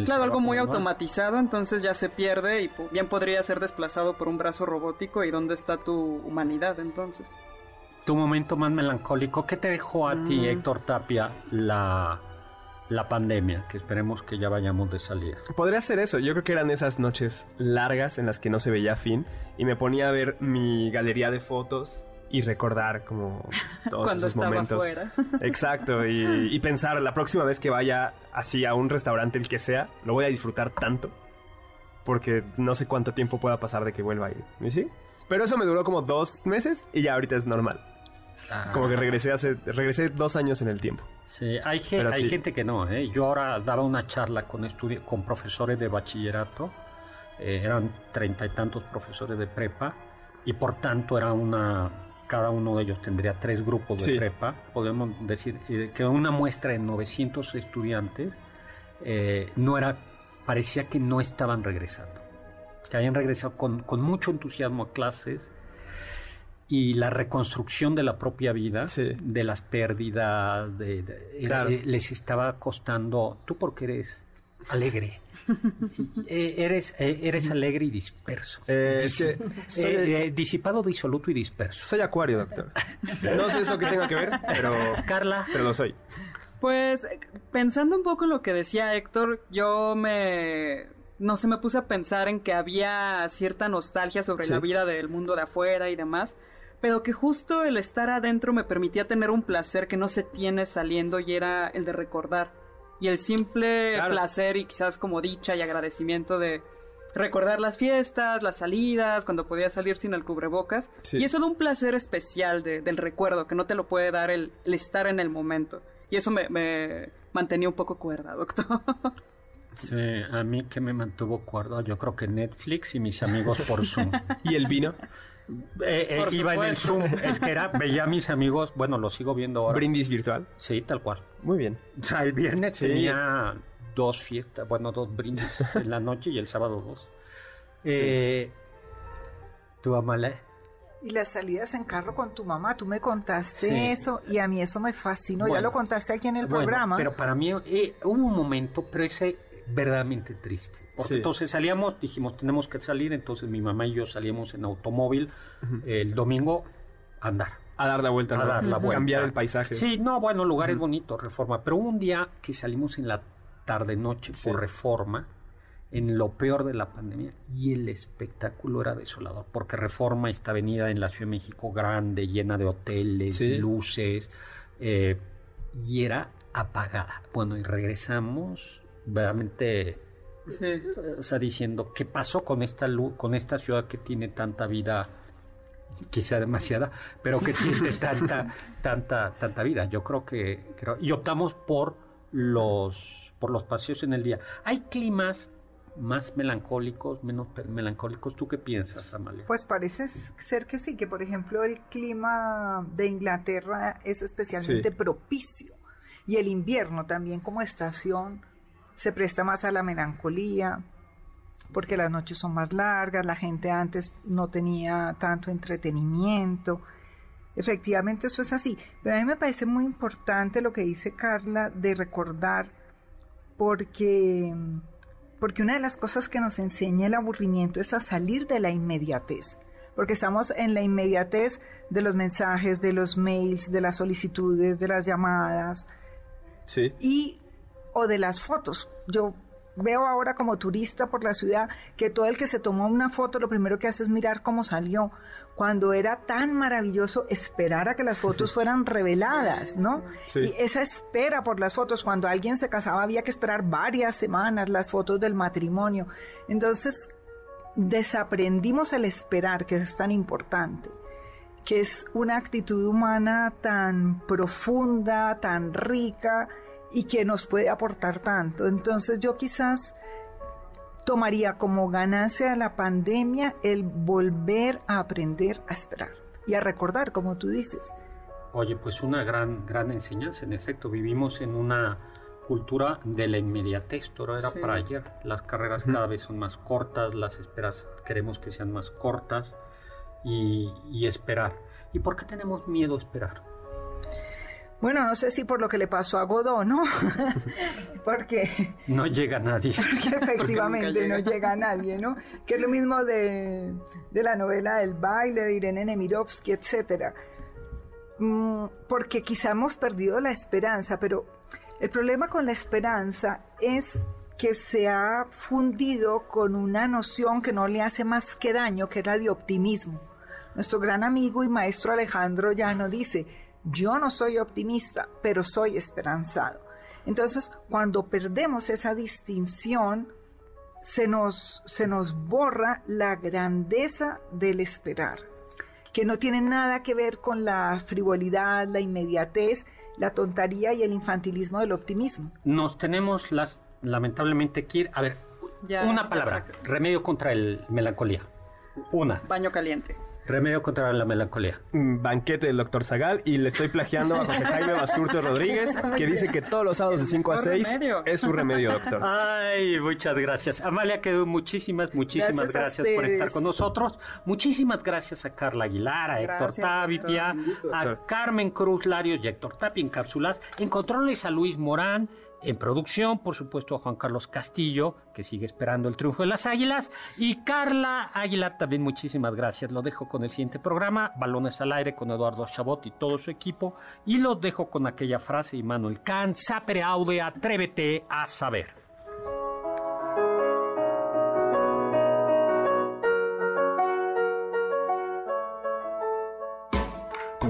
claro, algo muy automatizado, entonces ya se pierde y bien podría ser desplazado por un brazo robótico. ¿Y dónde está tu humanidad entonces? Tu momento más melancólico, ¿qué te dejó a ti, mm. Héctor Tapia, la, la pandemia? Que esperemos que ya vayamos de salida. Podría ser eso. Yo creo que eran esas noches largas en las que no se veía fin y me ponía a ver mi galería de fotos y recordar como todos Cuando esos momentos. Fuera. Exacto, y, pensar la próxima vez que vaya así a un restaurante, el que sea, lo voy a disfrutar tanto, porque no sé cuánto tiempo pueda pasar de que vuelva a ir. ¿Y sí? Pero eso me duró como dos meses y ya ahorita es normal. Ah. Como que regresé hace, regresé dos años en el tiempo. Sí, hay, gente, hay gente que no, ¿eh? Yo ahora daba una charla con, con profesores de bachillerato, eh, eran treinta y tantos profesores de prepa, y por tanto era una cada uno de ellos tendría tres grupos de prepa, podemos decir eh, que una muestra de 900 estudiantes eh, no era, parecía que no estaban regresando, que habían regresado con, mucho entusiasmo a clases y la reconstrucción de la propia vida, de las pérdidas, de, eh, les estaba costando, tú porque eres alegre. Eh, eres, eh, eres alegre y disperso. Eh, disipado, disoluto y disperso. Soy acuario, doctor. No sé eso que tenga que ver, pero... Carla. Pero lo soy. Pues pensando un poco en lo que decía Héctor, yo me... No sé, me puse a pensar en que había cierta nostalgia sobre la vida del mundo de afuera y demás pero que justo el estar adentro me permitía tener un placer que no se tiene saliendo y era el de recordar y el simple placer y quizás como dicha y agradecimiento de recordar las fiestas, las salidas, cuando podía salir sin el cubrebocas. Y eso da un placer especial del recuerdo, que no te lo puede dar el, estar en el momento. Y eso me, me, mantenía un poco cuerda, doctor. Sí, a mí que me mantuvo cuerdo, yo creo que Netflix y mis amigos por Zoom. ¿Y el vino? Eh, eh, iba en el Zoom, es que era, veía a mis amigos, bueno, lo sigo viendo ahora. ¿Brindis virtual? Sí, tal cual. Muy bien. O sea, el viernes tenía dos fiestas, bueno, dos brindis en la noche y el sábado dos. Eh, ¿Tu amale? Y las salidas en carro con tu mamá, tú me contaste eso y a mí eso me fascinó, ya lo contaste aquí en el programa. Pero para mí eh, hubo un momento, pero ese verdaderamente triste. Porque entonces salíamos, dijimos, tenemos que salir, entonces mi mamá y yo salíamos en automóvil el domingo a andar. A dar la vuelta, a dar la vuelta. cambiar el paisaje. Sí, no, bueno, el lugar es bonito, Reforma. Pero un día que salimos en la tarde-noche por Reforma, en lo peor de la pandemia, y el espectáculo era desolador, porque Reforma, esta avenida en la Ciudad de México grande, llena de hoteles, luces, eh, y era apagada. Bueno, y regresamos verdaderamente o sea, diciendo, ¿qué pasó con esta con esta ciudad que tiene tanta vida? quizá demasiada, pero que tiene tanta, tanta, tanta vida. Yo creo que, y optamos por los, por los paseos en el día. Hay climas más melancólicos, menos melancólicos. ¿Tú qué piensas, Amalia? Pues parece ser que sí, que por ejemplo el clima de Inglaterra es especialmente propicio y el invierno también como estación se presta más a la melancolía porque las noches son más largas, la gente antes no tenía tanto entretenimiento. Efectivamente eso es así, pero a mí me parece muy importante lo que dice Carla de recordar porque porque una de las cosas que nos enseña el aburrimiento es a salir de la inmediatez, porque estamos en la inmediatez de los mensajes, de los mails, de las solicitudes, de las llamadas, sí. y o de las fotos. Yo veo ahora como turista por la ciudad que todo el que se tomó una foto lo primero que hace es mirar cómo salió, cuando era tan maravilloso esperar a que las fotos fueran reveladas, ¿no? Y esa espera por las fotos, cuando alguien se casaba había que esperar varias semanas las fotos del matrimonio. Entonces, desaprendimos el esperar, que es tan importante, que es una actitud humana tan profunda, tan rica y que nos puede aportar tanto. Entonces yo quizás tomaría como ganancia la pandemia el volver a aprender a esperar y a recordar, como tú dices. Oye, pues una gran, gran enseñanza. En efecto, vivimos en una cultura de la inmediatez. Todo era para ayer. Las carreras cada vez son más cortas, las esperas queremos que sean más cortas y, y esperar. ¿Y por qué tenemos miedo a esperar? Bueno, no sé si por lo que le pasó a Godot, ¿no? porque... No llega nadie. efectivamente no llega nadie, ¿no? Que es lo mismo de, la novela El baile de Irene Nemirovsky, etc. Mm, porque quizá hemos perdido la esperanza, pero el problema con la esperanza es que se ha fundido con una noción que no le hace más que daño, que es la de optimismo. Nuestro gran amigo y maestro Alejandro Llano dice, yo no soy optimista, pero soy esperanzado. Entonces, cuando perdemos esa distinción, se nos, se nos borra la grandeza del esperar, que no tiene nada que ver con la frivolidad, la inmediatez, la tontería y el infantilismo del optimismo. Nos tenemos las, lamentablemente que ir, a ver, una palabra, remedio contra el melancolía. Una. Baño caliente. Remedio contra la melancolía. Banquete del doctor Zagal y le estoy plagiando a José Jaime Basurto Rodríguez que dice que todos los sábados de 5 a 6 es su remedio, doctor. Ay, muchas gracias. Amalia, quedó muchísimas, muchísimas gracias, por estar con nosotros. Muchísimas gracias a Carla Aguilar, a Héctor Tapia, a Carmen Cruz Larios y a Héctor Tapia en cápsulas. En controles a Luis Morán. En producción, por supuesto, a Juan Carlos Castillo, que sigue esperando el triunfo de las Águilas. Y Carla Águila, también muchísimas gracias. Lo dejo con el siguiente programa, Balones al Aire, con Eduardo Chabot y todo su equipo. Y lo dejo con aquella frase de Manuel Kant, sapere aude, atrévete a saber.